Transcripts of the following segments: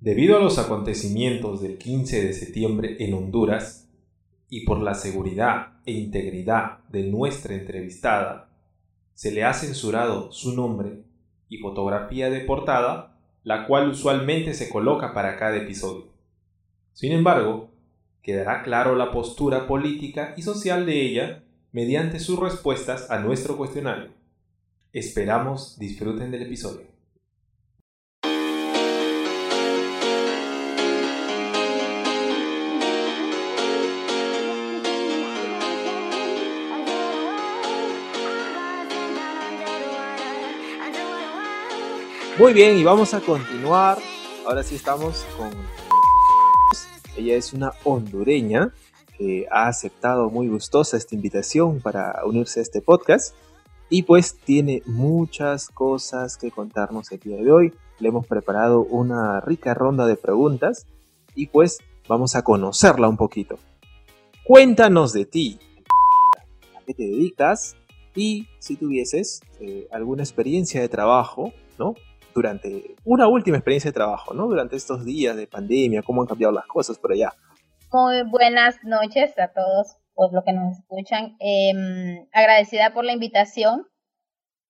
Debido a los acontecimientos del 15 de septiembre en Honduras y por la seguridad e integridad de nuestra entrevistada, se le ha censurado su nombre y fotografía de portada, la cual usualmente se coloca para cada episodio. Sin embargo, quedará claro la postura política y social de ella mediante sus respuestas a nuestro cuestionario. Esperamos disfruten del episodio. Muy bien, y vamos a continuar. Ahora sí estamos con... Ella es una hondureña que ha aceptado muy gustosa esta invitación para unirse a este podcast y pues tiene muchas cosas que contarnos el día de hoy. Le hemos preparado una rica ronda de preguntas y pues vamos a conocerla un poquito. Cuéntanos de ti. ¿A qué te dedicas? Y si tuvieses eh, alguna experiencia de trabajo, ¿no? Durante una última experiencia de trabajo, ¿no? Durante estos días de pandemia, cómo han cambiado las cosas por allá. Muy buenas noches a todos por lo que nos escuchan. Em, agradecida por la invitación.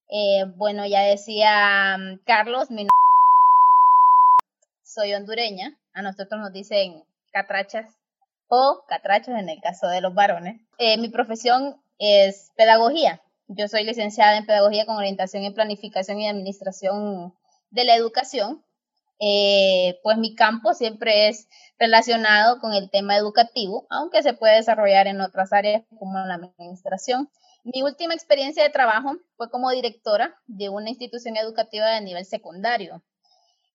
Eh, bueno, ya decía mm, Carlos, mi soy hondureña. A nosotros nos dicen catrachas o catrachos en el caso de los varones. Eh, mi profesión es pedagogía. Yo soy licenciada en pedagogía con orientación en planificación y administración de la educación, eh, pues mi campo siempre es relacionado con el tema educativo, aunque se puede desarrollar en otras áreas como la administración. Mi última experiencia de trabajo fue como directora de una institución educativa de nivel secundario.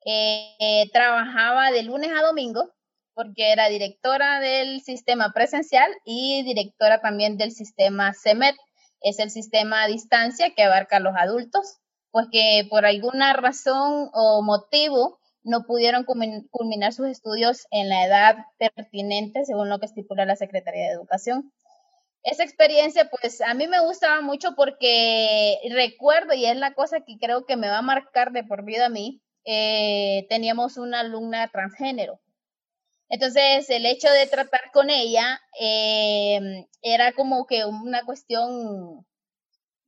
Eh, trabajaba de lunes a domingo porque era directora del sistema presencial y directora también del sistema CEMET, es el sistema a distancia que abarca a los adultos pues que por alguna razón o motivo no pudieron culminar sus estudios en la edad pertinente, según lo que estipula la Secretaría de Educación. Esa experiencia, pues a mí me gustaba mucho porque recuerdo, y es la cosa que creo que me va a marcar de por vida a mí, eh, teníamos una alumna transgénero. Entonces, el hecho de tratar con ella eh, era como que una cuestión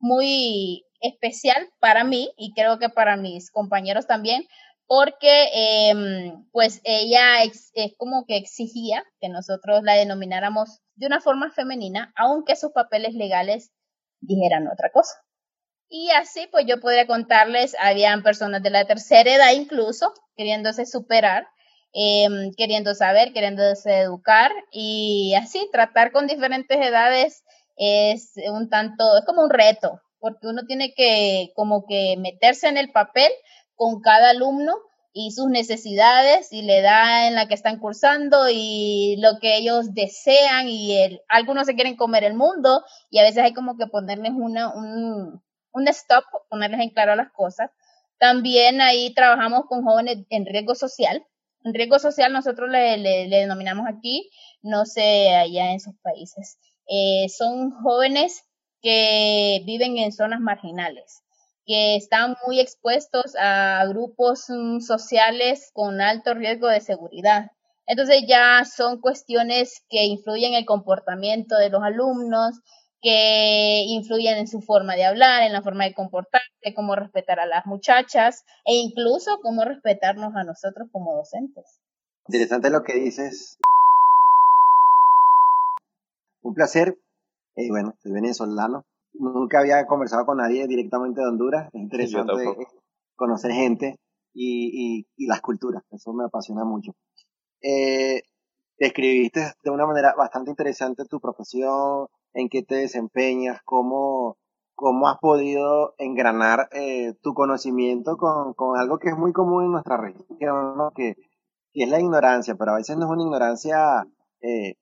muy especial para mí y creo que para mis compañeros también, porque em, pues ella es como que exigía que nosotros la denomináramos de una forma femenina, aunque sus papeles legales dijeran otra cosa. Y así pues yo podría contarles, habían personas de la tercera edad incluso queriéndose superar, em, queriendo saber, queriéndose educar y así tratar con diferentes edades es un tanto, es como un reto, porque uno tiene que como que meterse en el papel con cada alumno y sus necesidades y la edad en la que están cursando y lo que ellos desean y algunos se quieren comer el mundo y a veces hay como que ponerles una, un, un stop, ponerles en claro las cosas. También ahí trabajamos con jóvenes en riesgo social. En riesgo social nosotros le, le, denominamos aquí, no sé, allá en sus países. Eh, son jóvenes que viven en zonas marginales, que están muy expuestos a grupos mm, sociales con alto riesgo de seguridad. Entonces ya son cuestiones que influyen en el comportamiento de los alumnos, que influyen en su forma de hablar, en la forma de comportarse, cómo respetar a las muchachas e incluso cómo respetarnos a nosotros como docentes. Interesante lo que dices. Un placer y bueno, soy venezolano. Nunca había conversado con nadie directamente de Honduras. Es interesante conocer gente y, y, las culturas. Eso me apasiona mucho. Eh, describiste de una manera bastante interesante tu profesión, en qué te desempeñas, cómo, cómo has podido engranar eh, tu conocimiento con, con, algo que es muy común en nuestra región, que, que, es la ignorancia, pero a veces no es una ignorancia eh,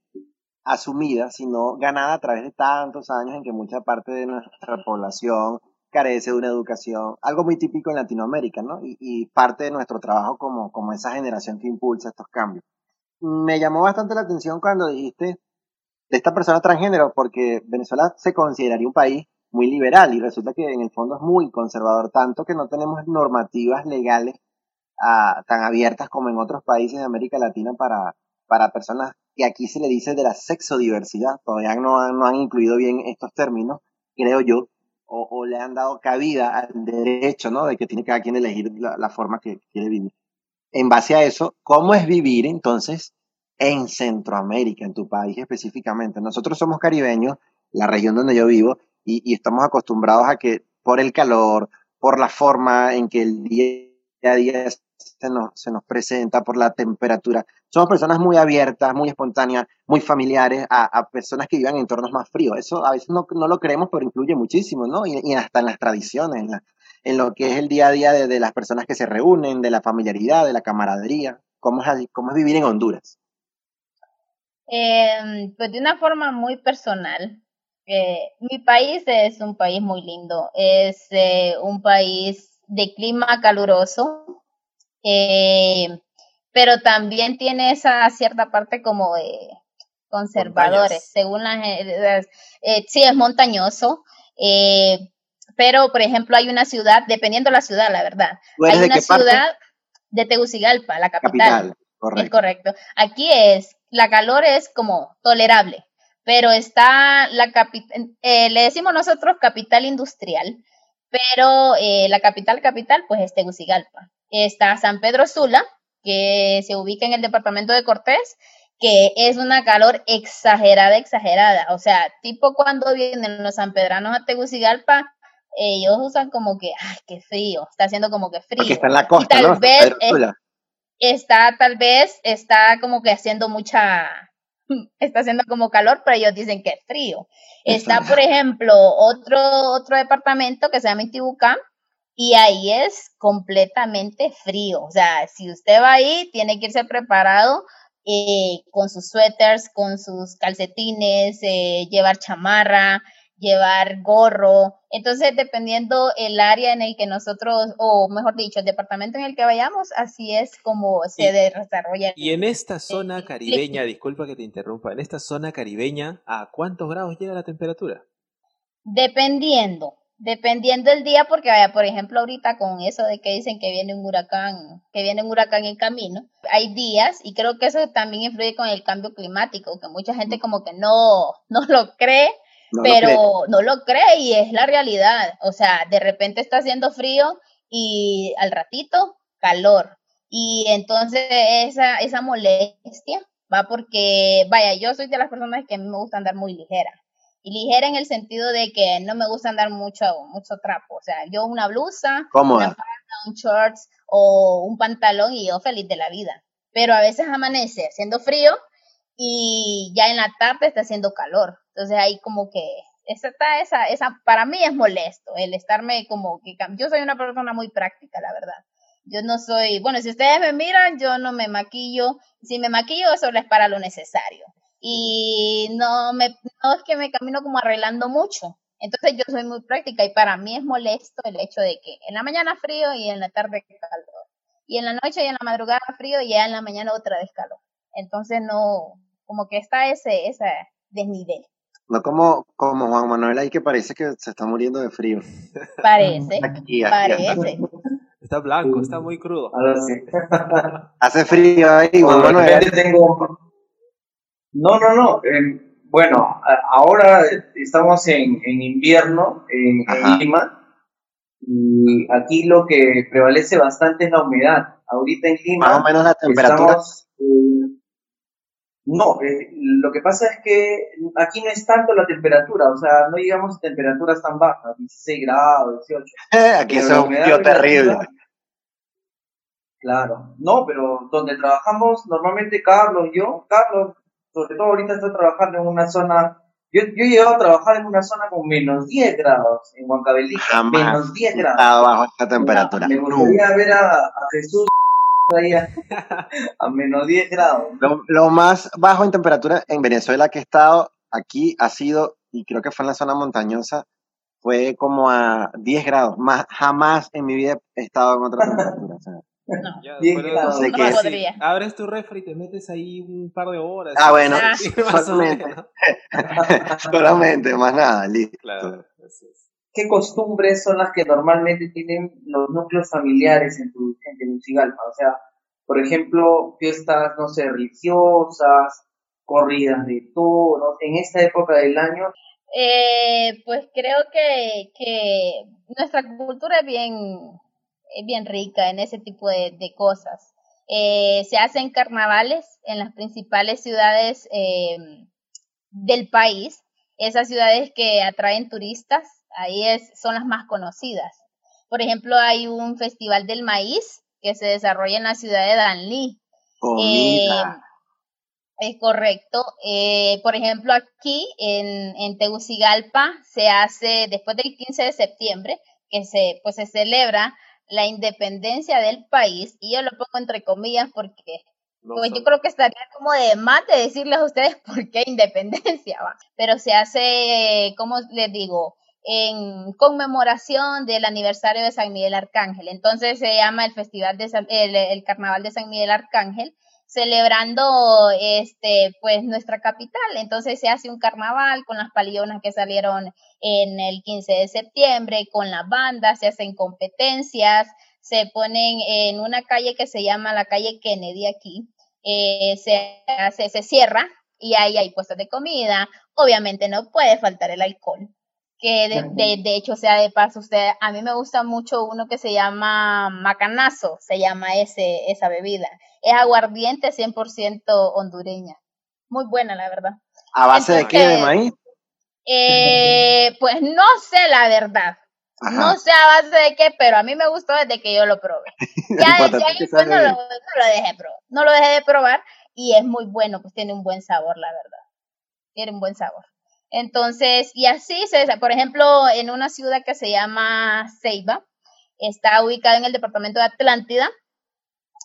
asumida, sino ganada a través de tantos años en que mucha parte de nuestra población carece de una educación, algo muy típico en Latinoamérica, ¿no? Y, parte de nuestro trabajo como, como esa generación que impulsa estos cambios. Me llamó bastante la atención cuando dijiste de esta persona transgénero, porque Venezuela se consideraría un país muy liberal y resulta que en el fondo es muy conservador, tanto que no tenemos normativas legales tan abiertas como en otros países de América Latina para, para personas que aquí se le dice de la sexodiversidad. Todavía no, no han incluido bien estos términos, creo yo, o, le han dado cabida al derecho, ¿no? De que tiene cada quien elegir la, forma que quiere vivir. En base a eso, ¿cómo es vivir entonces en Centroamérica, en tu país específicamente? Nosotros somos caribeños, la región donde yo vivo, y, y estamos acostumbrados a que por el calor, por la forma en que el día a día se nos, se nos presenta, por la temperatura. Somos personas muy abiertas, muy espontáneas, muy familiares a, personas que viven en entornos más fríos. Eso a veces no, no lo creemos, pero incluye muchísimo, ¿no? Y, hasta en las tradiciones, en, lo que es el día a día de, las personas que se reúnen, de la familiaridad, de la camaradería. ¿Cómo es, cómo es vivir en Honduras? Em, pues de una forma muy personal. Eh, mi país es un país muy lindo, es eh, un país de clima caluroso, eh, pero también tiene esa cierta parte como de conservadores, según las, eh, sí es montañoso, eh, pero por ejemplo hay una ciudad, dependiendo de la ciudad, la verdad, hay una ciudad de Tegucigalpa, la capital, correcto. es correcto. Aquí es, la calor es como tolerable, pero está la capital, eh, le decimos nosotros capital industrial, pero eh, la capital capital pues es Tegucigalpa. Está San Pedro Sula, que se ubica en el departamento de Cortés, que es una calor exagerada, exagerada. O sea, tipo cuando vienen los sanpedranos a Tegucigalpa, ellos usan como que, ay, qué frío, está haciendo como que frío. Porque está en la costa, tal Vez está, tal vez, está como que haciendo mucha, está haciendo como calor, pero ellos dicen que es frío. Está, por ejemplo, otro, otro departamento que se llama Intibucán, y ahí es completamente frío. O sea, si usted va ahí, tiene que irse preparado eh, con sus suéteres, con sus calcetines, eh, llevar chamarra, llevar gorro. Entonces, dependiendo el área en el que nosotros, o mejor dicho, el departamento en el que vayamos, así es como se desarrolla. Y en esta zona caribeña, disculpa que te interrumpa, en esta zona caribeña, ¿a cuántos grados llega la temperatura? Dependiendo, dependiendo el día, porque vaya, por ejemplo, ahorita con eso de que dicen que viene un huracán, que viene un huracán en camino, hay días, y creo que eso también influye con el cambio climático, que mucha gente como que no, no lo cree, pero no lo cree y es la realidad. O sea, de repente está haciendo frío y al ratito calor. Y entonces esa, esa molestia va porque, vaya, yo soy de las personas que a mí me gusta andar muy ligera. Y ligera en el sentido de que no me gusta andar mucho, mucho trapo. O sea, yo una blusa, Cómoda. un shorts o un pantalón y yo feliz de la vida. Pero a veces amanece haciendo frío y ya en la tarde está haciendo calor. Entonces ahí como que esa, esa, esa, para mí es molesto el estarme como que, yo soy una persona muy práctica, la verdad. Yo no soy, bueno, si ustedes me miran, yo no me maquillo. Si me maquillo, solo es para lo necesario. Y no, me, no es que me camino como arreglando mucho. Entonces yo soy muy práctica y para mí es molesto el hecho de que en la mañana frío y en la tarde calor. Y en la noche y en la madrugada frío y ya en la mañana otra vez calor. Entonces no, como que está ese, ese desnivel. No como, como Juan Manuel ahí que parece que se está muriendo de frío. Parece, parece. Está blanco, está muy crudo. Hace frío ahí, Juan Manuel. Tengo... No, no, no. Eh, bueno, ahora estamos en, en invierno en, Lima y aquí lo que prevalece bastante es la humedad. Ahorita en Lima. Más o menos la temperatura. No, eh, lo que pasa es que aquí no es tanto la temperatura, o sea, no llegamos a temperaturas tan bajas, 16 grados, 18. aquí es un frío terrible. Claro, no, pero donde trabajamos normalmente Carlos yo, Carlos, sobre todo ahorita está trabajando en una zona, yo, yo he llegado a trabajar en una zona con menos 10 grados en Huancavelica, menos 10 grados. bajo esta temperatura. Me gustaría ver a, a Jesús a menos 10 grados. Lo, más bajo en temperatura en Venezuela que he estado aquí ha sido, y creo que fue en la zona montañosa, fue como a 10 grados. Más, jamás en mi vida he estado en otra temperatura. No, 10 grados. abres tu refri y te metes ahí un par de horas. Ah, bueno, solamente. solamente, más nada, listo. Claro, ¿qué costumbres son las que normalmente tienen los núcleos familiares en tu, en Tegucigalpa? O sea, por ejemplo, fiestas, no sé, religiosas, corridas de toros, en esta época del año. Eh, pues creo que, que nuestra cultura es bien, bien rica en ese tipo de, de cosas. Eh, se hacen carnavales en las principales ciudades eh, del país, esas ciudades que atraen turistas, ahí es, son las más conocidas. Por ejemplo, hay un festival del maíz que se desarrolla en la ciudad de Danlí. Eh, es correcto. Eh, por ejemplo, aquí en, en, Tegucigalpa se hace después del 15 de septiembre, que se, pues, se celebra la independencia del país, y yo lo pongo entre comillas porque pues yo creo que estaría como de más de decirles a ustedes por qué independencia, va. Pero se hace, como les digo, en conmemoración del aniversario de San Miguel Arcángel. Entonces se llama el Festival de el, Carnaval de San Miguel Arcángel, celebrando este pues nuestra capital. Entonces se hace un carnaval con las palionas que salieron en el 15 de septiembre, con las bandas, se hacen competencias, se ponen en una calle que se llama la calle Kennedy aquí, eh, se hace, se cierra y ahí hay puestos de comida. Obviamente no puede faltar el alcohol que de, de, hecho sea de paso, usted, a mí me gusta mucho uno que se llama macanazo, se llama ese, esa bebida. Es aguardiente 100% hondureña. Muy buena, la verdad. ¿A base de qué? ¿De maíz? Eh, pues no sé la verdad. No sé a base de qué, pero a mí me gustó desde que yo lo probé. Ya, ya después no lo, no lo dejé probar. No lo dejé de probar y es muy bueno, pues tiene un buen sabor, la verdad. Tiene un buen sabor. Entonces, y así, se, por ejemplo, en una ciudad que se llama Ceiba, está ubicada en el departamento de Atlántida,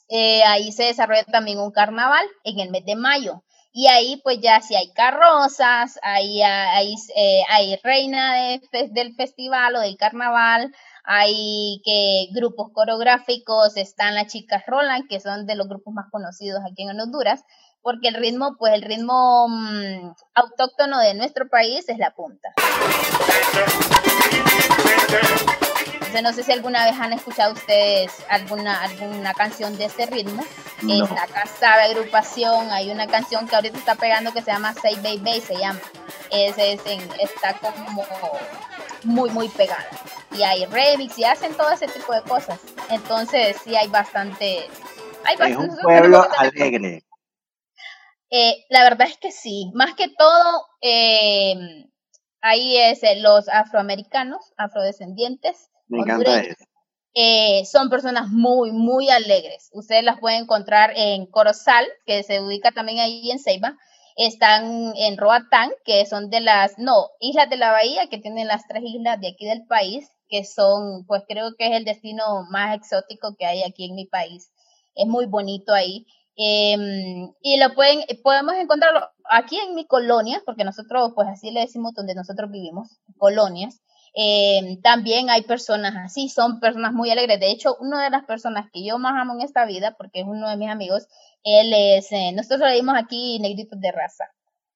eh, ahí se desarrolla también un carnaval en el mes de mayo. Y ahí pues ya si hay carrozas, ahí hay, eh, hay reina del festival o del carnaval, hay que grupos coreográficos, están las chicas Roland, que son de los grupos más conocidos aquí en Honduras, porque el ritmo, pues el ritmo mm, autóctono de nuestro país es la punta. no sé si alguna vez han escuchado ustedes alguna, alguna canción de ese ritmo. No. Esta casa de agrupación, hay una canción que ahorita está pegando que se llama Say Baby, se llama. Ese es está como muy, muy pegada. Y hay remix y hacen todo ese tipo de cosas. Entonces, sí hay bastante. Hay es un pueblo alegre. Eh, la verdad es que sí, más que todo, eh, ahí es eh, los afroamericanos, afrodescendientes. Me encanta eso. son personas muy, muy alegres. Ustedes las pueden encontrar en Corozal, que se ubica también ahí en Ceiba. Están en Roatán, que son de las, no, islas de la bahía, que tienen las tres islas de aquí del país, que son, pues creo que es el destino más exótico que hay aquí en mi país. Es muy bonito ahí. Em, y lo pueden, podemos encontrarlo aquí en mi colonia, porque nosotros, pues así le decimos donde nosotros vivimos, colonias. Em, también hay personas así, son personas muy alegres. De hecho, una de las personas que yo más amo en esta vida, porque es uno de mis amigos, él es, eh, nosotros le dimos aquí negritos de raza.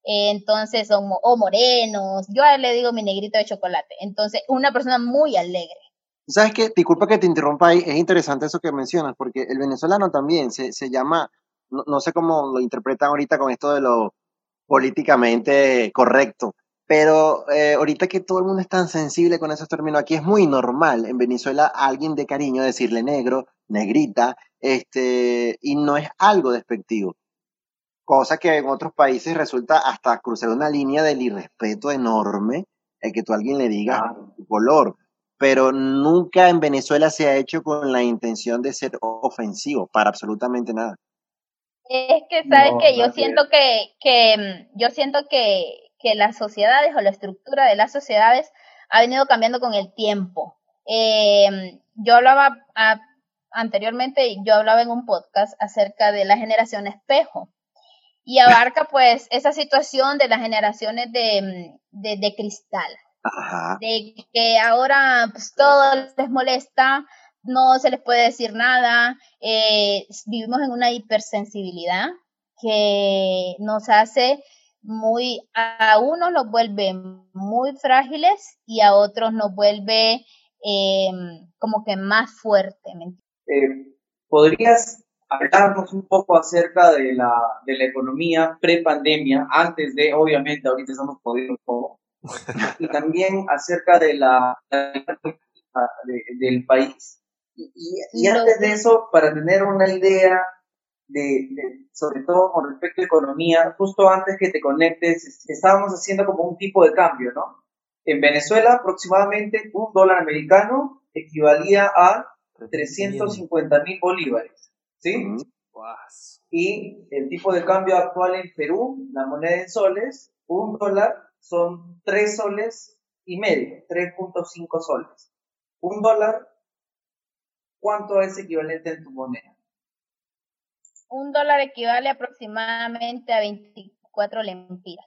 entonces, son o morenos, yo a él le digo mi negrito de chocolate. Entonces, una persona muy alegre. ¿Sabes qué? Disculpa que te interrumpa ahí, es interesante eso que mencionas, porque el venezolano también se, se llama no, sé cómo lo interpretan ahorita con esto de lo políticamente correcto, pero eh, ahorita que todo el mundo es tan sensible con esos términos, aquí es muy normal en Venezuela alguien de cariño decirle negro, negrita, este, y no es algo despectivo. Cosa que en otros países resulta hasta cruzar una línea del irrespeto enorme el que tú a alguien le diga su color. Pero nunca en Venezuela se ha hecho con la intención de ser ofensivo para absolutamente nada. Es que, ¿sabes que Yo siento que, que, mm, yo siento que, que las sociedades o la estructura de las sociedades ha venido cambiando con el tiempo. Eh, yo hablaba anteriormente, yo hablaba en un podcast acerca de la generación espejo y abarca pues esa situación de las generaciones de, mm, de, de cristal. De que ahora pues, todo les molesta, no se les puede decir nada, eh, vivimos en una hipersensibilidad que nos hace muy, a unos los vuelve muy frágiles y a otros nos vuelve em, como que más fuerte. Eh, ¿Podrías hablarnos un poco acerca de la, de la economía pre-pandemia, antes de, obviamente, ahorita estamos podiendo un poco, y también acerca de la, del país? Y, antes de eso, para tener una idea de, sobre todo con respecto a economía, justo antes que te conectes, estábamos haciendo como un tipo de cambio, ¿no? En Venezuela, aproximadamente un dólar americano equivalía a 350 mil bolívares, ¿sí? Y el tipo de cambio actual en Perú, la moneda en soles, un dólar son 3 soles y medio, 3.5 soles. Un dólar, ¿cuánto es equivalente en tu moneda? un dólar equivale aproximadamente a 24 lempiras.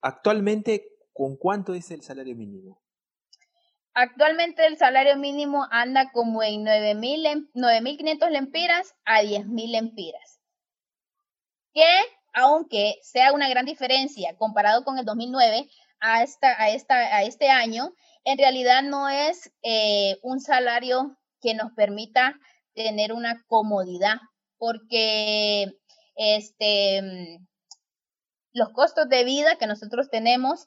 Actualmente, ¿con cuánto es el salario mínimo? Actualmente el salario mínimo anda como en 9.500 lempiras a 10.000 lempiras. Que, aunque sea una gran diferencia comparado con el 2009 a, esta, a, esta, a este año, en realidad no es eh, un salario que nos permita tener una comodidad porque este, los costos de vida que nosotros tenemos,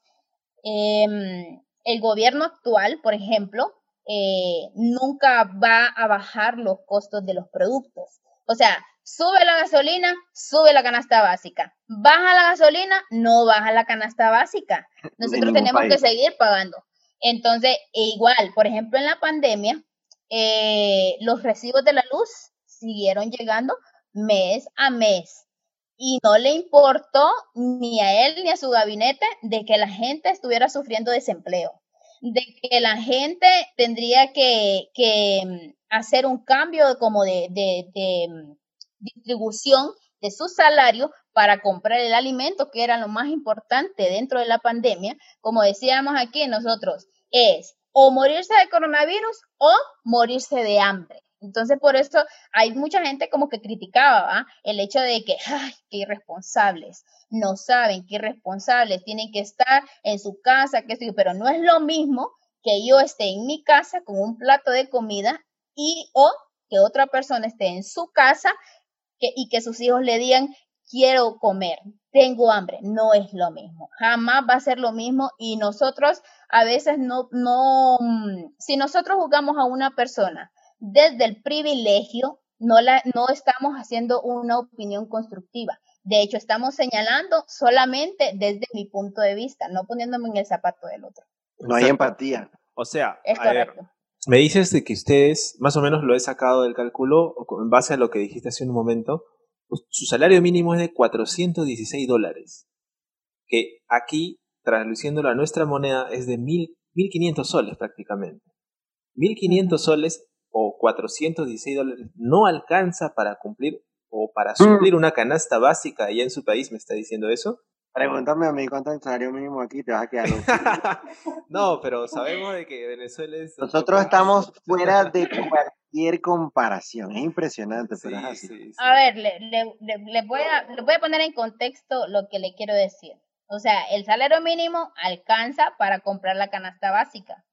em, el gobierno actual, por ejemplo, eh, nunca va a bajar los costos de los productos. O sea, sube la gasolina, sube la canasta básica. Baja la gasolina, no baja la canasta básica. Nosotros tenemos que seguir pagando. Entonces, e igual, por ejemplo, en la pandemia, eh, los recibos de la luz siguieron llegando mes a mes. Y no le importó ni a él ni a su gabinete de que la gente estuviera sufriendo desempleo, de que la gente tendría que, mm, hacer un cambio como de, de mm, distribución de su salario para comprar el alimento, que era lo más importante dentro de la pandemia. Como decíamos aquí nosotros, es o morirse de coronavirus o morirse de hambre. Entonces, por eso hay mucha gente como que criticaba el hecho de que, ay, qué irresponsables, no saben qué irresponsables, tienen que estar en su casa, que pero no es lo mismo que yo esté en mi casa con un plato de comida y o que otra persona esté en su casa y que sus hijos le digan, quiero comer, tengo hambre, no es lo mismo, jamás va a ser lo mismo y nosotros a veces no, no, mm, si nosotros jugamos a una persona, desde el privilegio, no, la, no estamos haciendo una opinión constructiva. De hecho, estamos señalando solamente desde mi punto de vista, no poniéndome en el zapato del otro. No hay empatía. O sea, me dices de que ustedes, más o menos lo he sacado del cálculo, en base a lo que dijiste hace un momento, pues, su salario mínimo es de 416 dólares, que aquí, traduciéndolo a nuestra moneda, es de 1.500 soles prácticamente. 1.500 soles o 416 dólares no alcanza para cumplir o para suplir mm. una canasta básica allá en su país, ¿me está diciendo eso? Pregúntame a mí cuánto es el salario mínimo aquí, te vas a quedar No, pero sabemos de que Venezuela es... Nosotros estamos fuera de cualquier comparación, es impresionante, pero es así. A ver, le, le, voy a, le voy a poner en contexto lo que le quiero decir. O sea, el salario mínimo alcanza para comprar la canasta básica,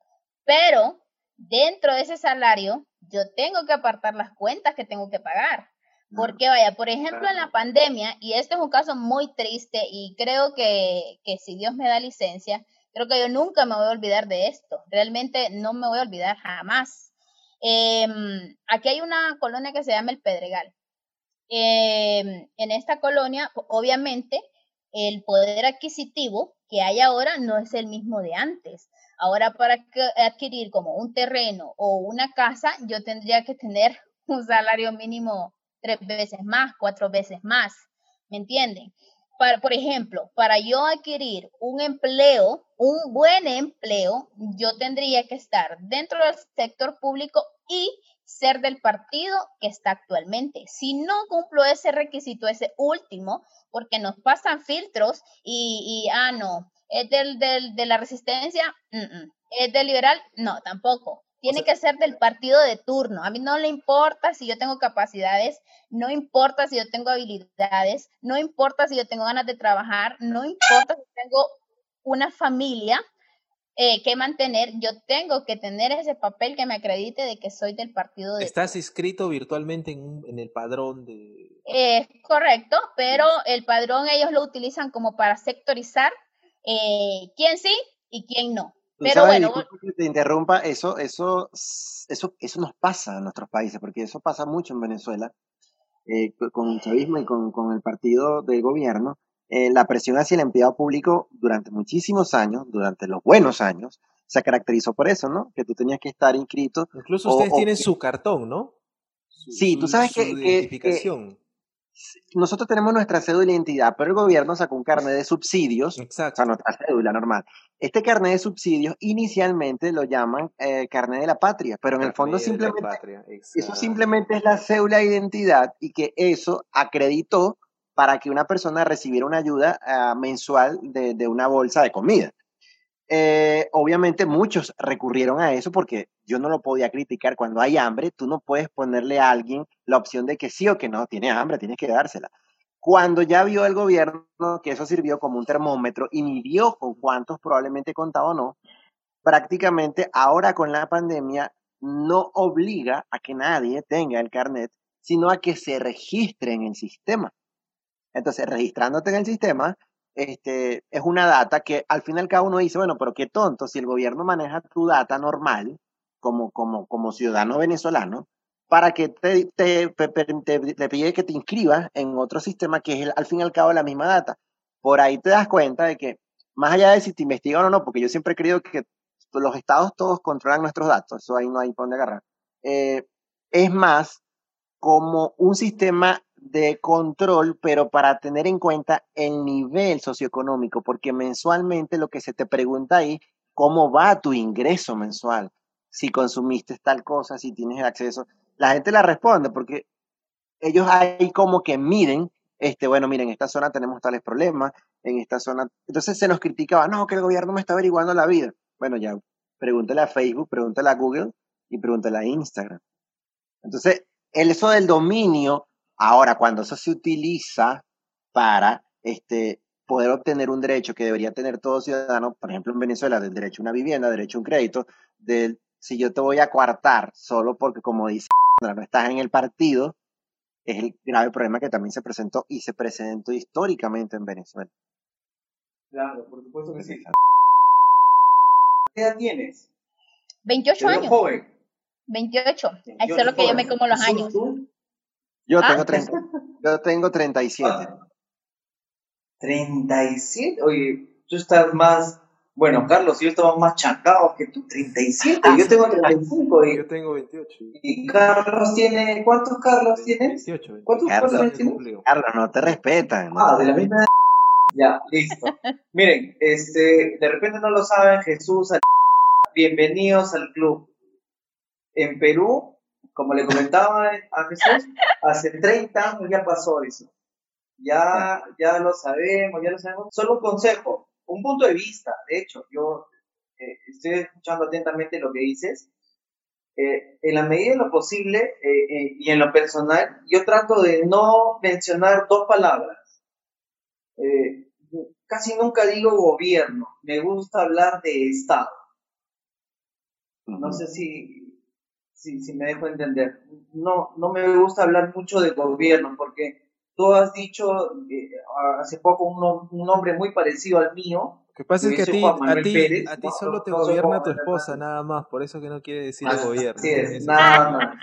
pero dentro de ese salario yo tengo que apartar las cuentas que tengo que pagar. Porque vaya, por ejemplo, en la pandemia, y este es un caso muy triste y creo que, que si Dios me da licencia, creo que yo nunca me voy a olvidar de esto. Realmente no me voy a olvidar jamás. Em, aquí hay una colonia que se llama El Pedregal. Em, en esta colonia, obviamente, el poder adquisitivo que hay ahora no es el mismo de antes. Ahora para adquirir como un terreno o una casa, yo tendría que tener un salario mínimo tres veces más, cuatro veces más. ¿Me entienden? Por ejemplo, para yo adquirir un empleo, un buen empleo, yo tendría que estar dentro del sector público y ser del partido que está actualmente. Si no cumplo ese requisito, ese último, porque nos pasan filtros y, ah, no, es del, del, de la resistencia, ¿es del liberal? No, tampoco. tiene que ser del partido de turno. A mí no le importa si yo tengo capacidades, no importa si yo tengo habilidades, no importa si yo tengo ganas de trabajar, no importa si tengo una familia eh, que mantener, yo tengo que tener ese papel que me acredite de que soy del partido de... Estás inscrito virtualmente en, en el padrón de... Es correcto, pero el padrón ellos lo utilizan como para sectorizar eh, quién sí y quién no. Pero bueno, que te interrumpa, eso, eso, eso, eso nos pasa en nuestros países, porque eso pasa mucho en Venezuela, eh, con el chavismo y con, con el partido de gobierno. Eh, la presión hacia el empleado público durante muchísimos años, durante los buenos años, se caracterizó por eso, ¿no? Que tú tenías que estar inscrito. Incluso ustedes tienen su cartón, ¿no? sí, tú sabes que, identificación nosotros tenemos nuestra cédula de identidad, pero el gobierno sacó un carnet de subsidios, Exacto. o sea, nuestra cédula normal. Este carnet de subsidios inicialmente lo llaman eh, carnet de la patria, pero en el fondo simplemente eso simplemente es la cédula de identidad y que eso acreditó para que una persona recibiera una ayuda ah, mensual de, de, una bolsa de comida. Eh, obviamente muchos recurrieron a eso porque yo no lo podía criticar. Cuando hay hambre, tú no puedes ponerle a alguien la opción de que sí o que no, tiene hambre, tienes que dársela. Cuando ya vio el gobierno que eso sirvió como un termómetro y midió con cuántos probablemente contaba o no, prácticamente ahora con la pandemia no obliga a que nadie tenga el carnet, sino a que se registre en el sistema. Entonces, registrándote en el sistema, este, es una data que al final cada uno dice, bueno, pero qué tonto, si el gobierno maneja tu data normal como, como, como ciudadano venezolano, para que te, te, te, pide que te inscribas en otro sistema que es al fin y al cabo la misma data. Por ahí te das cuenta de que, más allá de si te investigan o no, porque yo siempre he creído que los estados todos controlan nuestros datos, eso ahí no hay por dónde agarrar, eh, es más como un sistema de control, pero para tener en cuenta el nivel socioeconómico, porque mensualmente lo que se te pregunta ahí, ¿cómo va tu ingreso mensual? Si consumiste tal cosa, si tienes acceso. La gente la responde porque ellos ahí como que miden, este, bueno, miren, en esta zona tenemos tales problemas, en esta zona. Entonces se nos criticaba, no, que el gobierno me está averiguando la vida. Bueno, ya, pregúntale a Facebook, pregúntale a Google y pregúntale a Instagram. Entonces, el, eso del dominio Ahora, cuando eso se utiliza para este, poder obtener un derecho que debería tener todo ciudadano, por ejemplo en Venezuela, del derecho a una vivienda, derecho a un crédito, del, si yo te voy a coartar solo porque, como dice, no estás en el partido, es el grave problema que también se presentó y se presentó históricamente en Venezuela. Claro, por supuesto que sí. ¿Qué edad tienes? 28 años. Joven. 28. Eso es lo que yo me como los años. Yo tengo, 30, ah. yo tengo 37. 37, oye, tú estás más, bueno, Carlos, yo estaba más chacado que tú, 37, yo tengo 35. Y, yo tengo 28. Y Carlos tiene, ¿cuántos Carlos tienes? 28. ¿Cuántos Carlos, tienes? Carlos, no te respetan. ah, de la misma Ya, listo. Miren, este, de repente no lo saben, Jesús, bienvenidos al club. En Perú como le comentaba a Jesús, hace 30 años ya pasó eso. Ya, ya lo sabemos, ya lo sabemos. Solo un consejo, un punto de vista. De hecho, yo eh, estoy escuchando atentamente lo que dices. Eh, en la medida de lo posible eh, y en lo personal, yo trato de no mencionar dos palabras. casi nunca digo gobierno, me gusta hablar de Estado. No sé si, si, si me dejo entender. No, no me gusta hablar mucho de gobierno porque tú has dicho eh, hace poco un, un, nombre muy parecido al mío. Lo que pasa es que a ti, a ti, a ti, solo te gobierna tu esposa, nada más, por eso que no quiere decir el gobierno. Así es, nada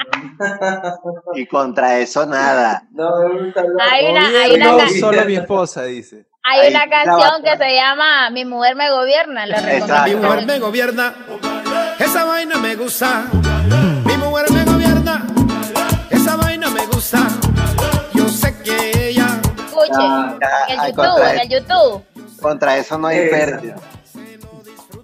Y contra eso nada. No, me gusta hablar. Hay una, hay una no, solo mi esposa, dice. Hay una canción que se llama Mi mujer me gobierna. Mi mujer me gobierna. Esa vaina me gusta. En el YouTube, en el YouTube. Contra eso no hay pérdida.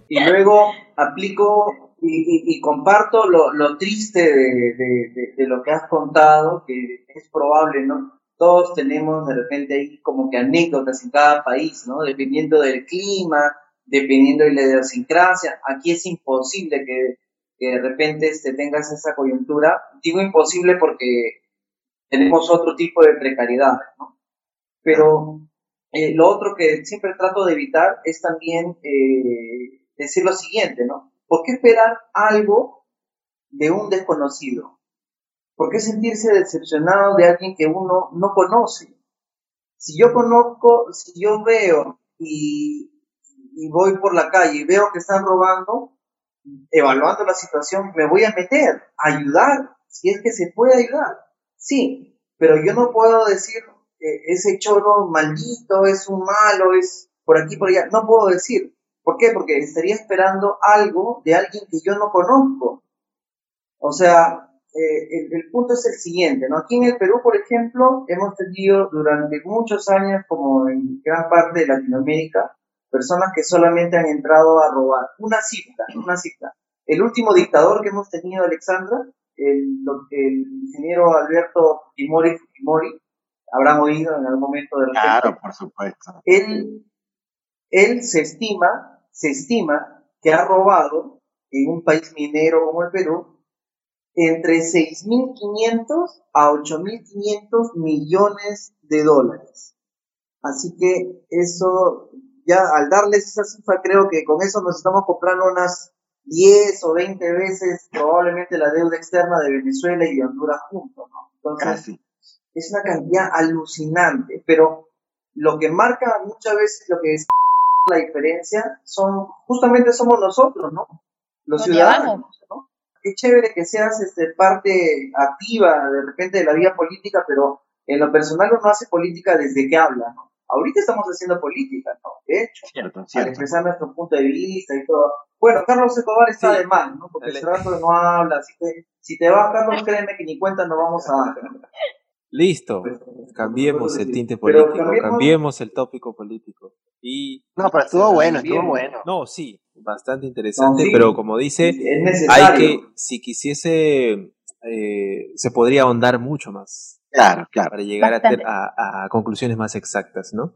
Y luego aplico y, y, comparto lo, lo triste de, de, de, lo que has contado, que es probable, ¿no? Todos tenemos de repente ahí como que anécdotas en cada país, ¿no? Dependiendo del clima, dependiendo de la idiosincrasia. Aquí es imposible que que de repente este, tengas esa coyuntura. Digo imposible porque tenemos otro tipo de precariedad, ¿no? Pero eh, lo otro que siempre trato de evitar es también eh, decir lo siguiente, ¿no? ¿Por qué esperar algo de un desconocido? ¿Por qué sentirse decepcionado de alguien que uno no conoce? Si yo conozco, si yo veo y, voy por la calle y veo que están robando, evaluando la situación, me voy a meter, ayudar, si es que se puede ayudar. Sí, pero yo no puedo decir ese choro maldito, es un malo, es por aquí, por allá. No puedo decir. ¿Por qué? Porque estaría esperando algo de alguien que yo no conozco. O sea, eh, el, punto es el siguiente, ¿no? Aquí en el Perú, por ejemplo, hemos tenido durante muchos años, como en gran parte de Latinoamérica, personas que solamente han entrado a robar. Una cifra, una cifra. El último dictador que hemos tenido, Alexandra, el, el ingeniero Alberto Fujimori Fujimori, habrán oído en algún momento de Claro, por supuesto. Él, él se estima, se estima que ha robado en un país minero como el Perú entre 6.500 a 8.500 millones de dólares. Así que eso, ya al darles esa cifra, creo que con eso nos estamos comprando unas 10 o 20 veces probablemente la deuda externa de Venezuela y de Honduras juntos, ¿no? Entonces, es una cantidad alucinante, pero lo que marca muchas veces lo que es la diferencia son, justamente somos nosotros, ¿no? Los ciudadanos, ¿no? Qué chévere que seas este, parte activa de repente de la vida política, pero en lo personal uno hace política desde que habla, ¿no? Ahorita estamos haciendo política, ¿no? De hecho, cierto, cierto. al expresar nuestro punto de vista y todo. Bueno, Carlos Escobar está de mal, ¿no? Porque ese rato no habla, así que si te vas, Carlos, créeme que ni cuenta no vamos a... Listo, cambiemos el tinte político, cambiemos... el tópico político. Y no, pero estuvo bueno, estuvo bueno. No, sí, bastante interesante, pero como dice, hay que, si quisiese, eh, se podría ahondar mucho más. Claro, claro. Para llegar a, a, conclusiones más exactas, ¿no?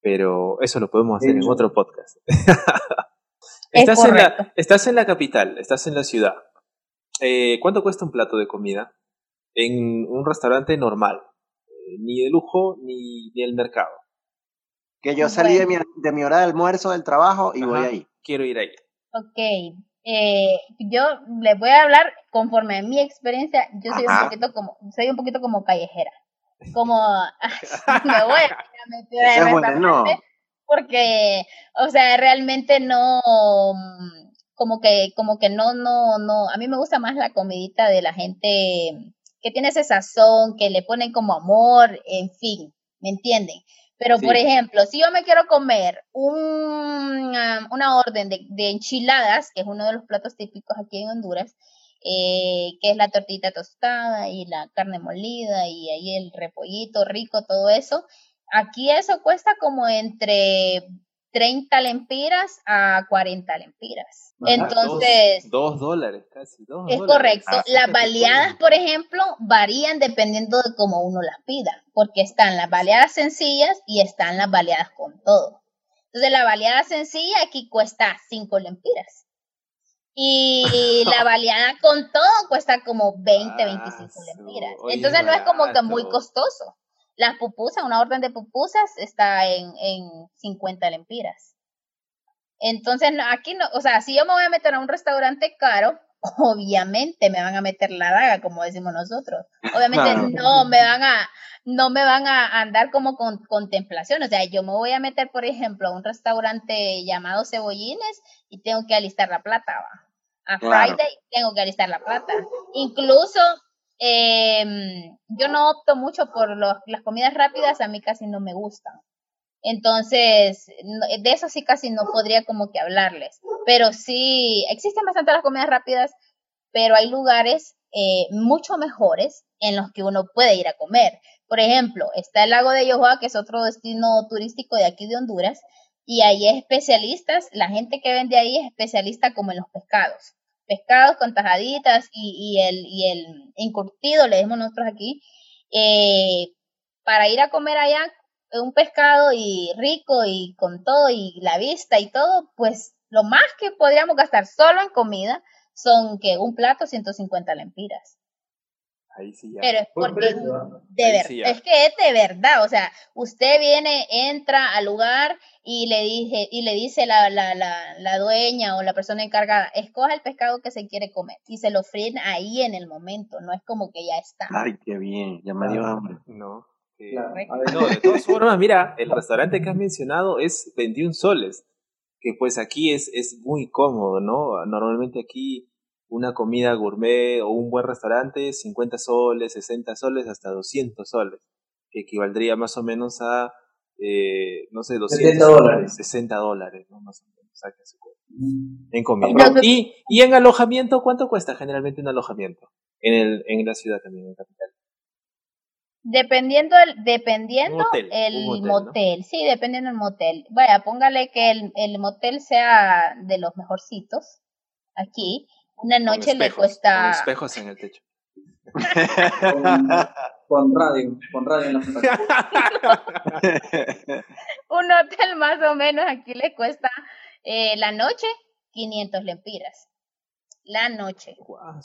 Pero eso lo podemos hacer en otro podcast. estás, en la, estás en la capital, estás en la ciudad. Eh, ¿Cuánto cuesta un plato de comida? En un restaurante normal, eh, ni de lujo ni, ni el mercado. Que yo salí de, mi, de mi hora de almuerzo del trabajo y voy ahí. Quiero ir ahí. Ok, eh, yo les voy a hablar conforme a mi experiencia. Yo soy un poquito como, soy un poquito como callejera, como me voy a meter en restaurante porque, o sea, realmente no, como que, como que no, no, no. A mí me gusta más la comidita de la gente que tiene ese sazón, que le ponen como amor, en fin, ¿me entienden? Pero, por ejemplo, si yo me quiero comer un, una orden de, enchiladas, que es uno de los platos típicos aquí en Honduras, eh, que es la tortita tostada y la carne molida y ahí el repollito rico, todo eso, aquí eso cuesta como entre 30 lempiras a 40 lempiras. Entonces... Dos, dólares casi. es correcto. Ah, las baleadas, por ejemplo, varían dependiendo de cómo uno las pida, porque están las baleadas sencillas y están las baleadas con todo. Entonces, la baleada sencilla aquí cuesta 5 lempiras. Y la baleada con todo cuesta como 20, 25 ah, lempiras. Entonces, no es como que muy costoso. Las pupusas, una orden de pupusas está en, en 50 lempiras. Entonces, aquí no, o sea, si yo me voy a meter a un restaurante caro, obviamente me van a meter la daga, como decimos nosotros. Obviamente no me van a, no me van a andar como con contemplación. O sea, yo me voy a meter, por ejemplo, a un restaurante llamado Cebollines y tengo que alistar la plata. A Friday tengo que alistar la plata. Incluso eh, yo no opto mucho por las comidas rápidas, a mí casi no me gustan. Entonces, de eso sí casi no podría como que hablarles. Pero sí, existen bastante las comidas rápidas, pero hay lugares eh, mucho mejores en los que uno puede ir a comer. Por ejemplo, está el lago de Yohoa, que es otro destino turístico de aquí de Honduras, y ahí es especialistas, la gente que vende ahí es especialista como en los pescados pescados con tajaditas y, el, y el encurtido, le decimos nosotros aquí, eh, para ir a comer allá un pescado y rico y con todo y la vista y todo, pues lo más que podríamos gastar solo en comida son que un plato 150 lempiras. Ahí sí ya. Pero es porque de verdad, es que es de verdad, o sea, usted viene, entra al lugar y le dije y le dice la, la, la, la dueña o la persona encargada, escoja el pescado que se quiere comer y se lo fríen ahí en el momento, no es como que ya está. Ay, qué bien, ya me dio hambre. No. no, de todas formas, mira, el restaurante que has mencionado es 21 soles, que pues aquí es, es muy cómodo, ¿no? Normalmente aquí una comida gourmet o un buen restaurante, 50 soles, 60 soles, hasta 200 soles, que equivaldría más o menos a, eh, no sé, 200 dólares. 60 dólares, ¿no? Más o menos, mm. En comida. Y, y en alojamiento, ¿cuánto cuesta generalmente un alojamiento? En, el, en la ciudad también, en la capital. Dependiendo el, dependiendo el motel, sí, dependiendo del motel. Vaya, póngale que el, el motel sea de los mejorcitos aquí una noche le cuesta. Con espejos en el techo. con, radio, con radio en la Un hotel más o menos aquí le cuesta eh, la noche 500 lempiras. La noche.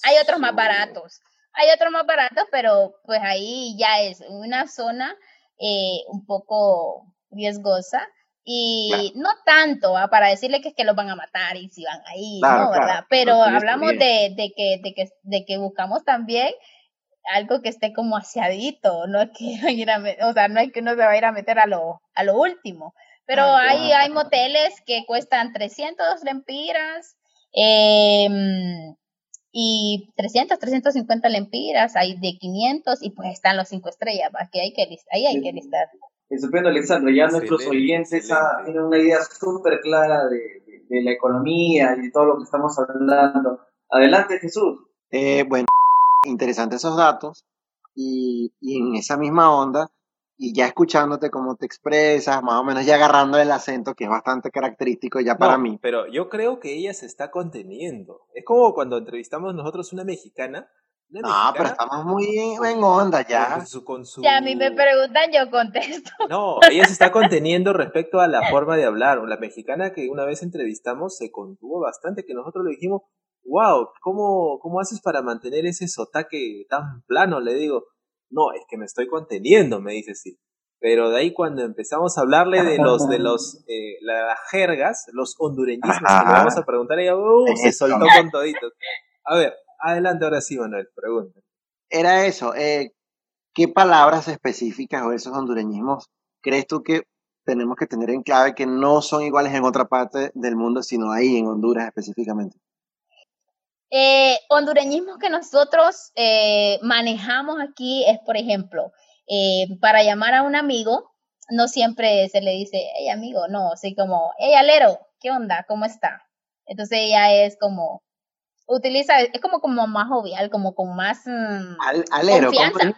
Hay otros más baratos. Hay otros más baratos, pero pues ahí ya es una zona eh, un poco riesgosa y no tanto para decirle que es que los van a matar y si van ahí, ¿no? ¿verdad? Pero hablamos de, de, que, de, que, de que buscamos también algo que esté como aseadito, no es que ir a, o sea, no es que uno se va a ir a meter a lo, a lo último. Pero ah, hay, hay moteles que cuestan 300 lempiras eh, y 300, 350 lempiras, hay de 500 y pues están los 5 estrellas, que hay que ahí hay que listar. Estupendo, Alexandro. Ya nuestros oyentes tienen una idea súper clara de, la economía y de todo lo que estamos hablando. Adelante, Jesús. Eh, bueno, interesantes esos datos y, en esa misma onda y ya escuchándote cómo te expresas, más o menos ya agarrando el acento que es bastante característico ya para mí. Pero yo creo que ella se está conteniendo. Es como cuando entrevistamos nosotros una mexicana no, pero estamos muy en onda ya. Si a mí me preguntan, yo contesto. No, ella se está conteniendo respecto a la forma de hablar. La mexicana que una vez entrevistamos se contuvo bastante, que nosotros le dijimos, wow, ¿cómo, cómo haces para mantener ese sotaque tan plano? Le digo, no, es que me estoy conteniendo, me dice sí. Pero de ahí cuando empezamos a hablarle de los, de los, eh, las jergas, los hondureñismos que le vamos a preguntar, ella uh, se soltó con toditos. A ver, Adelante, ahora sí, Manuel, pregunta. Era eso, eh, ¿qué palabras específicas o esos hondureñismos crees tú que tenemos que tener en clave que no son iguales en otra parte del mundo, sino ahí en Honduras específicamente? Eh, hondureñismos que nosotros eh, manejamos aquí es, por ejemplo, eh, para llamar a un amigo, no siempre se le dice, hey amigo, no, así como, hey alero, ¿qué onda? ¿Cómo está? Entonces ella es como, utiliza, es como, como más jovial, como con más mm, alero, confianza.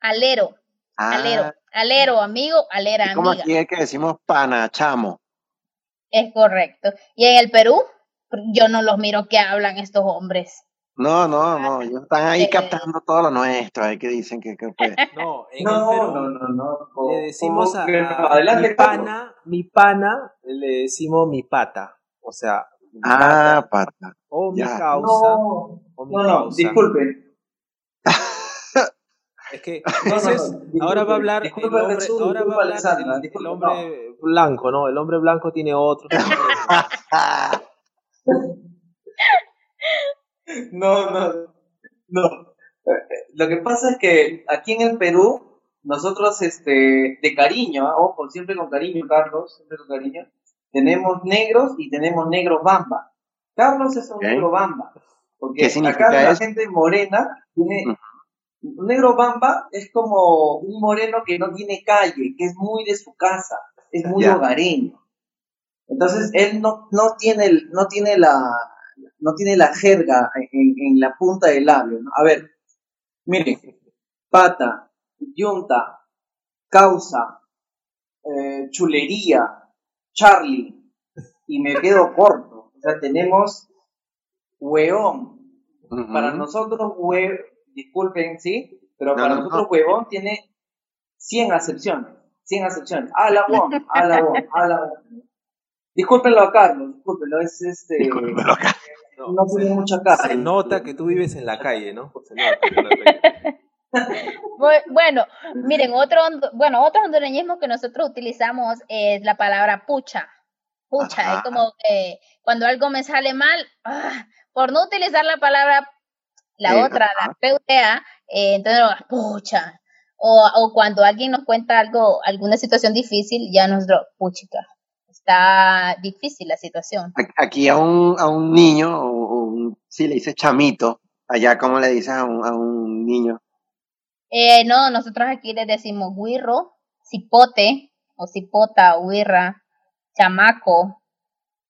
Alero, ah. alero, alero, amigo, alera, amiga. Como aquí es que decimos panachamo. Es correcto. Y en el Perú, yo no los miro que hablan estos hombres. No, no, no, ellos están ahí captando todo lo nuestro, hay que dicen que, que pues. No, en el Perú no, no, no, le decimos a, mi pana, mi pana, le decimos mi pata, o sea, ah, pata. O mi causa. No, no, no, disculpen. Es que entonces ahora va a hablar el hombre, ahora va a hablar el, hombre blanco, ¿no? El hombre blanco tiene otro. no, no, no. Lo que pasa es que aquí en el Perú, nosotros, este, de cariño, ¿ah? ojo, siempre con cariño, Carlos, siempre con cariño, tenemos negros y tenemos negros bamba. Carlos es un negro bamba. Porque acá la gente morena tiene. Un negro bamba es como un moreno que no tiene calle, que es muy de su casa, es muy hogareño. Entonces él no, no tiene no tiene la no tiene la jerga en, la punta del labio. A ver, miren, pata, yunta, causa, eh, chulería, Charlie, y me quedo corto. O sea, tenemos hueón. Para nosotros, hue... disculpen, sí, pero para nosotros huevón tiene 100 acepciones. 100 acepciones. Alabón, alabón. Discúlpenlo a Carlos, discúlpenlo, es este. Discúlpenlo a Carlos. no, tiene mucha casa. Se nota que tú vives en la calle, ¿no? Se bueno, miren, otro, bueno, otro hondureñismo que nosotros utilizamos es la palabra pucha. Pucha, es como que cuando algo me sale mal, ah, por no utilizar la palabra, la otra, la PUTA, eh, entonces, pucha. O, o cuando alguien nos cuenta algo, alguna situación difícil, ya nosotros, puchica, está difícil la situación. Aquí a un, a un niño, o, un, si le dice chamito, allá como le dices a un, a un niño. Eh, no, nosotros aquí le decimos guirro, cipote, o cipota, huirra, chamaco.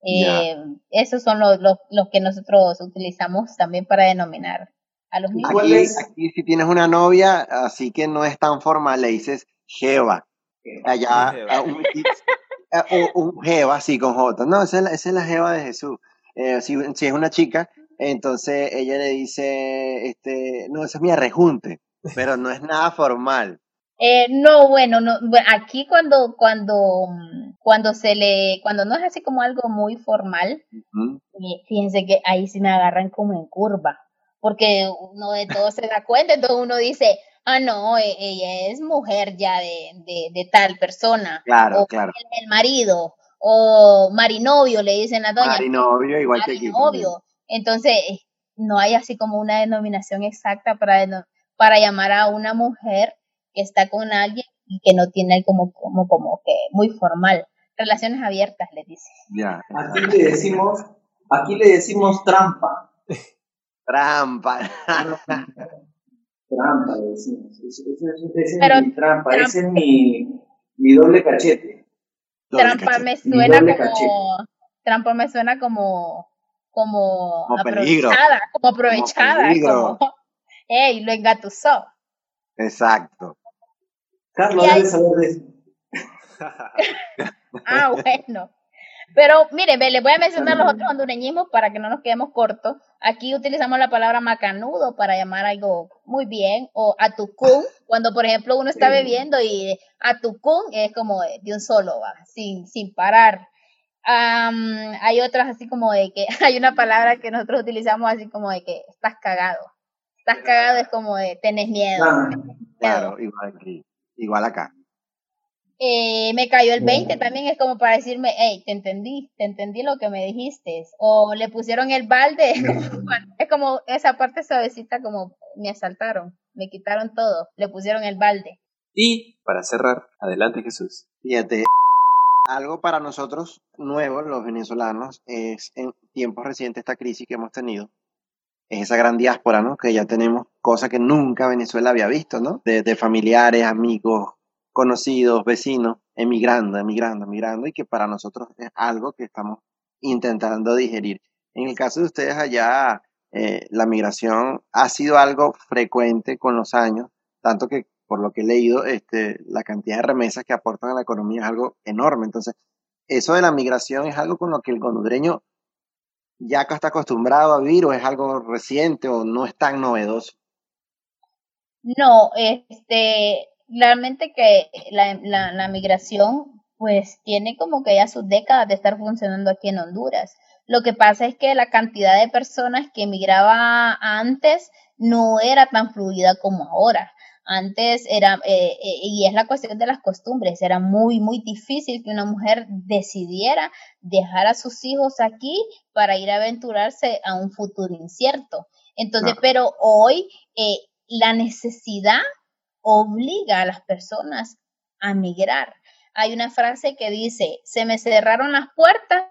Eh, esos son los, los, los, que nosotros utilizamos también para denominar a los niños. Aquí, aquí si tienes una novia, así que no es tan formal, le dices jeva. Allá, un, un jeva, así con J. No, esa es la, esa es la jeva de Jesús. Eh, si, si, es una chica, entonces ella le dice, este, no, esa es mi arrejunte, pero no es nada formal. Eh, no, bueno, no, aquí cuando, cuando, cuando se le, cuando no es así como algo muy formal, fíjense que ahí sí me agarran como en curva, porque uno de todo se da cuenta, entonces uno dice, ah, no, e, ella es mujer ya de, de, tal persona. Claro, claro. El, marido, o marinovio, le dicen a doña. Marinovio, igual que aquí. Marinovio. Entonces, no hay así como una denominación exacta para, para llamar a una mujer que está con alguien y que no tiene como, como, como que muy formal. Relaciones abiertas, le dice. Ya. Aquí le decimos, aquí le decimos trampa. trampa. Trampa, le decimos. Ese, es mi trampa, ese es mi, mi doble cachete. trampa me suena como. Trampa me suena como. Como, aprovechada, como aprovechada, como, ¡ey! Lo engatusó. Exacto. Carlos debe saber de eso. ah, bueno. Pero mire, les voy a mencionar los otros hondureñismos para que no nos quedemos cortos. Aquí utilizamos la palabra macanudo para llamar algo muy bien, o atucún, cuando por ejemplo uno está bebiendo y atucún es como de un solo, va, sin, sin parar. hay otras así como de que, hay una palabra que nosotros utilizamos así como de que estás cagado. Estás cagado es como de tenés miedo. Ah, claro, igual aquí, igual acá. Eh, me cayó el 20 también es como para decirme, hey, te entendí, te entendí lo que me dijiste. O le pusieron el balde, es como esa parte suavecita como me asaltaron, me quitaron todo, le pusieron el balde. Y para cerrar, adelante Jesús. Fíjate, algo para nosotros nuevo, los venezolanos, es en tiempos recientes esta crisis que hemos tenido, es esa gran diáspora, ¿no? Que ya tenemos cosas que nunca Venezuela había visto, ¿no? de familiares, amigos, conocidos, vecinos, emigrando, emigrando, emigrando, y que para nosotros es algo que estamos intentando digerir. En el caso de ustedes allá, eh, la migración ha sido algo frecuente con los años, tanto que por lo que he leído, este, la cantidad de remesas que aportan a la economía es algo enorme. Entonces, eso de la migración es algo con lo que el gondudreño ya está acostumbrado a vivir o es algo reciente o no es tan novedoso. No, este, realmente que la, la, migración pues tiene como que ya sus décadas de estar funcionando aquí en Honduras. Lo que pasa es que la cantidad de personas que emigraba antes no era tan fluida como ahora. Antes era, eh, eh, y es la cuestión de las costumbres, era muy, muy difícil que una mujer decidiera dejar a sus hijos aquí para ir a aventurarse a un futuro incierto. Entonces, pero hoy eh, la necesidad obliga a las personas a migrar. Hay una frase que dice, se me cerraron las puertas,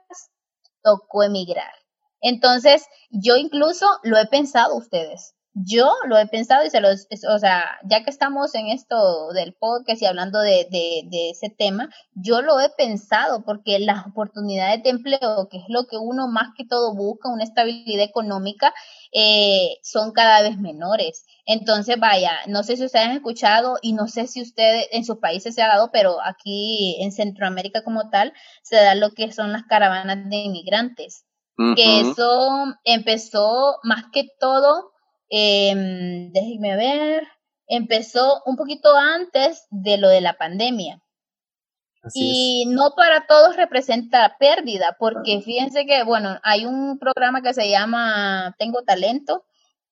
tocó emigrar. Entonces, yo incluso lo he pensado ustedes. Yo lo he pensado y se los, o sea, ya que estamos en esto del podcast y hablando de, de, ese tema, yo lo he pensado porque las oportunidades de empleo, que es lo que uno más que todo busca, una estabilidad económica, eh, son cada vez menores. Entonces, vaya, no sé si ustedes han escuchado y no sé si ustedes en sus países se ha dado, pero aquí en Centroamérica como tal, se da lo que son las caravanas de inmigrantes. Que eso empezó más que todo, eh, déjenme ver, empezó un poquito antes de lo de la pandemia. y no para todos representa pérdida, porque fíjense que, bueno, hay un programa que se llama Tengo Talento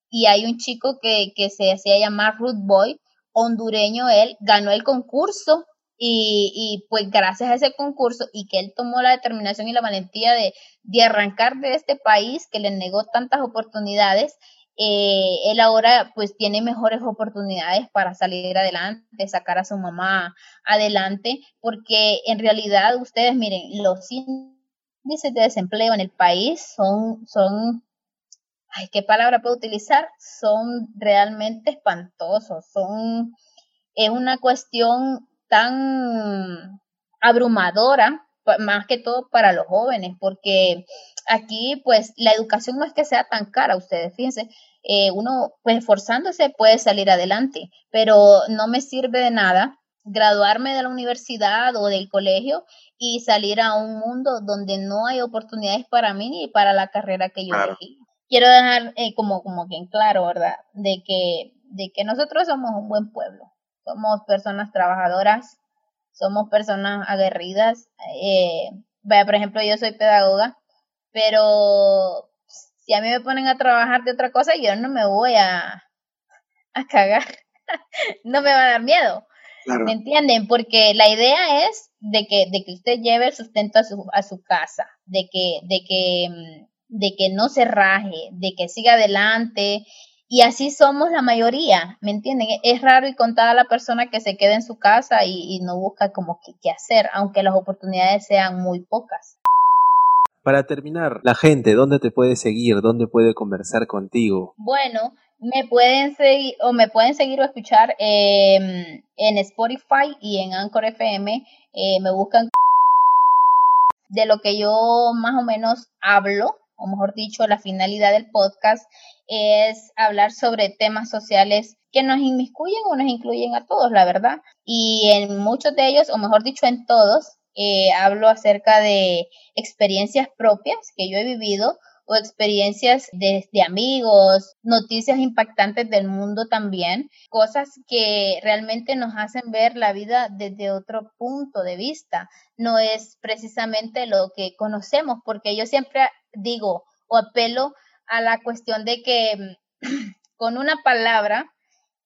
y hay un chico que, que se hacía llamar Root Boy, hondureño él, ganó el concurso y, y, pues gracias a ese concurso y que él tomó la determinación y la valentía de, de arrancar de este país que le negó tantas oportunidades, eh, él ahora pues tiene mejores oportunidades para salir adelante, sacar a su mamá adelante, porque en realidad ustedes miren, los índices de desempleo en el país son, son, ay, ¿qué palabra puedo utilizar? Son realmente espantosos, son, es una cuestión tan abrumadora más que todo para los jóvenes, porque aquí pues la educación no es que sea tan cara, ustedes fíjense, eh, uno pues esforzándose puede salir adelante, pero no me sirve de nada graduarme de la universidad o del colegio y salir a un mundo donde no hay oportunidades para mí ni para la carrera que yo elegí. Quiero dejar eh, como, como bien claro, ¿verdad? De que, de que nosotros somos un buen pueblo, somos personas trabajadoras, somos personas aguerridas. Eh, vaya, por ejemplo, yo soy pedagoga, pero si a mí me ponen a trabajar de otra cosa, yo no me voy a, a cagar, no me va a dar miedo. ¿Me entienden? Porque la idea es de que, de que usted lleve el sustento a su, a su casa, de que, de que, mm, de que no se raje, de que siga adelante, y así somos la mayoría, ¿me entienden? Es raro y contada la persona que se queda en su casa y, no busca como qué hacer, aunque las oportunidades sean muy pocas. Para terminar, la gente, ¿dónde te puede seguir? ¿Dónde puede conversar contigo? Bueno, me pueden seguir o me pueden seguir o escuchar em, en Spotify y en Anchor FM. Eh, me buscan de lo que yo más o menos hablo, o mejor dicho, la finalidad del podcast es hablar sobre temas sociales que nos inmiscuyen o nos incluyen a todos, la verdad. Y en muchos de ellos, o mejor dicho, en todos, eh, hablo acerca de experiencias propias que yo he vivido o experiencias de, amigos, noticias impactantes del mundo también, cosas que realmente nos hacen ver la vida desde otro punto de vista. No es precisamente lo que conocemos, porque yo siempre digo o apelo a la cuestión de que con una palabra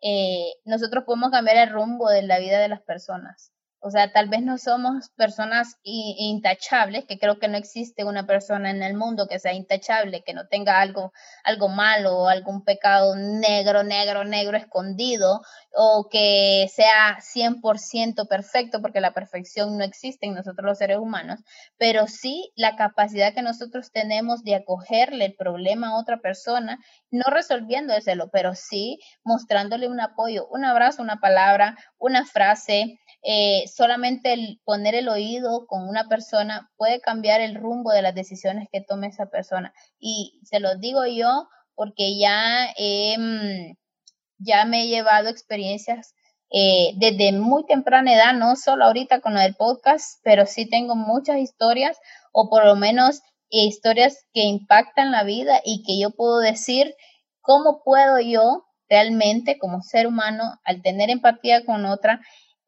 eh, nosotros podemos cambiar el rumbo de la vida de las personas. O sea, tal vez no somos personas intachables, que creo que no existe una persona en el mundo que sea intachable, que no tenga algo, algo malo o algún pecado negro, negro, negro escondido, o que sea 100% perfecto, porque la perfección no existe en nosotros los seres humanos, pero sí la capacidad que nosotros tenemos de acogerle el problema a otra persona, no resolviéndoselo, pero sí mostrándole un apoyo, un abrazo, una palabra, una frase, eh, solamente el poner el oído con una persona puede cambiar el rumbo de las decisiones que tome esa persona. Y se lo digo yo porque ya, mm, ya me he llevado experiencias eh, desde muy temprana edad, no solo ahorita con del podcast, pero sí tengo muchas historias o por lo menos historias que impactan la vida y que yo puedo decir cómo puedo yo realmente como ser humano, al tener empatía con otra,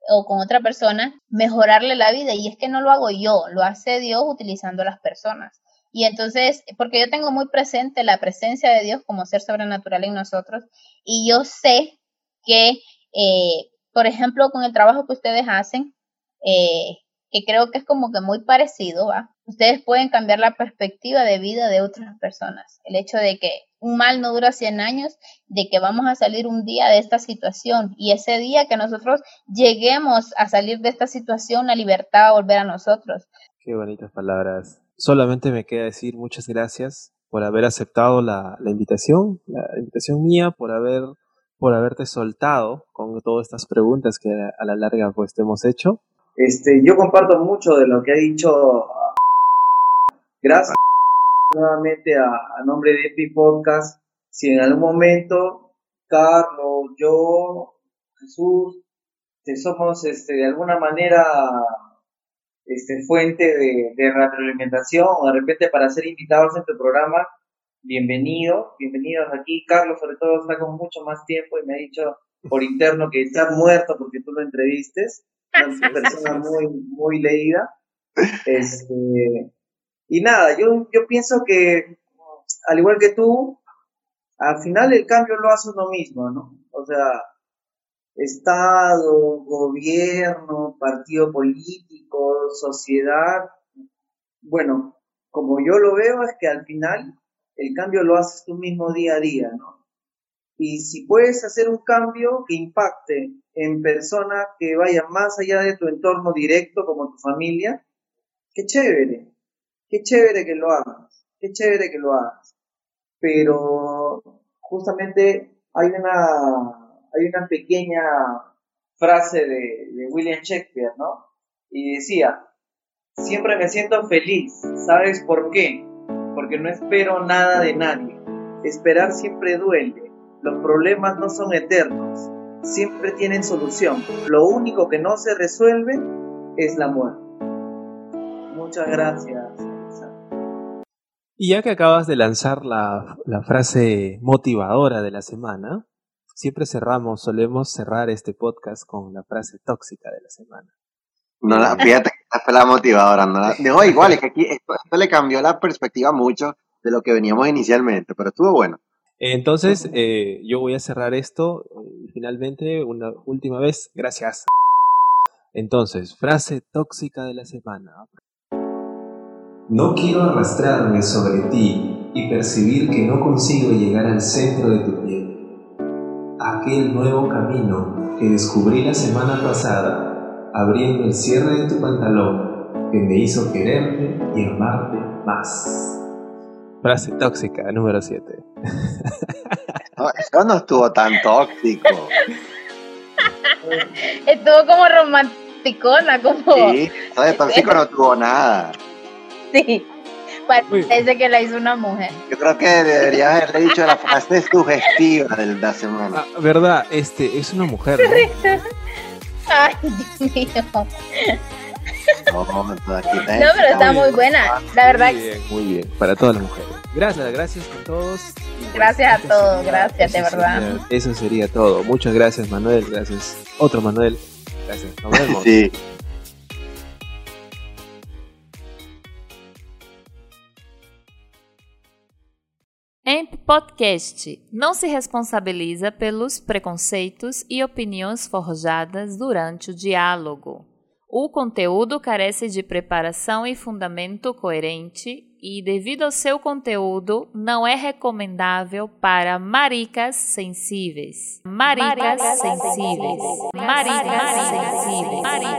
o con otra persona, mejorarle la vida. Y es que no lo hago yo, lo hace Dios utilizando las personas. Y entonces, porque yo tengo muy presente la presencia de Dios como ser sobrenatural en nosotros, y yo sé que, eh, por ejemplo, con el trabajo que ustedes hacen, eh, que creo que es como que muy parecido, ¿va? Ustedes pueden cambiar la perspectiva de vida de otras personas. El hecho de que un mal no dura 100 años, de que vamos a salir un día de esta situación y ese día que nosotros lleguemos a salir de esta situación, la libertad va a volver a nosotros. Qué bonitas palabras. Solamente me queda decir muchas gracias por haber aceptado la, invitación, la invitación mía, por haber por haberte soltado con todas estas preguntas que a la larga pues te hemos hecho. Este, yo comparto mucho de lo que ha dicho. Gracias nuevamente a, nombre de Epi Podcast. Si en algún momento Carlos, yo, Jesús, somos este, de alguna manera este, fuente de, de retroalimentación o de repente para ser invitados en tu programa, bienvenido, bienvenidos aquí. Carlos sobre todo está con mucho más tiempo y me ha dicho por interno que está muerto porque tú lo entrevistes. una persona muy, muy leída. Este, y nada, yo, yo pienso que, al igual que tú, al final el cambio lo hace uno mismo, ¿no? O sea, Estado, gobierno, partido político, sociedad. Bueno, como yo lo veo es que al final el cambio lo haces tú mismo día a día, ¿no? Y si puedes hacer un cambio que impacte en personas que vayan más allá de tu entorno directo como tu familia, qué chévere, qué chévere que lo hagas, qué chévere que lo hagas. Pero justamente hay una hay una pequeña frase de, William Shakespeare, ¿no? Y decía, siempre me siento feliz, ¿sabes por qué? Porque no espero nada de nadie. Esperar siempre duele. Los problemas no son eternos. Siempre tienen solución. Lo único que no se resuelve es la muerte. Muchas gracias. Y ya que acabas de lanzar la, la frase motivadora de la semana, Siempre cerramos, solemos cerrar este podcast con la frase tóxica de la semana. No, fíjate que esta fue la motivadora. No, igual, es que aquí esto, le cambió la perspectiva mucho de lo que veníamos inicialmente, pero estuvo bueno. Entonces, eh, yo voy a cerrar esto y finalmente, una última vez, gracias. Entonces, frase tóxica de la semana. No quiero arrastrarme sobre ti y percibir que no consigo llegar al centro de tu piel aquel nuevo camino que descubrí la semana pasada, abriendo el cierre de tu pantalón, que me hizo quererte y amarte más. Frase tóxica número 7. No, eso no estuvo tan tóxico. estuvo como romanticona, como. Sí, de tóxico no tuvo nada. Sí. Parece que la hizo una mujer. Yo creo que debería haberle dicho la frase sugestiva de la semana. Ah, verdad, este es una mujer. ¿no? Ay, Dios mío. No, no, pero está muy buena, la verdad. Muy bien, muy bien, para todas las mujeres. Gracias, gracias a todos. Gracias a todos, gracias, de verdad. eso sería todo. Muchas gracias, Manuel. Gracias, otro Manuel. Gracias, nos vemos. Sí. Amp Podcast não se responsabiliza pelos preconceitos e opiniões forjadas durante o diálogo. O conteúdo carece de preparação e fundamento coerente e, devido ao seu conteúdo, não é recomendável para maricas sensíveis. Maricas, maricas sensíveis. Maricas sensíveis.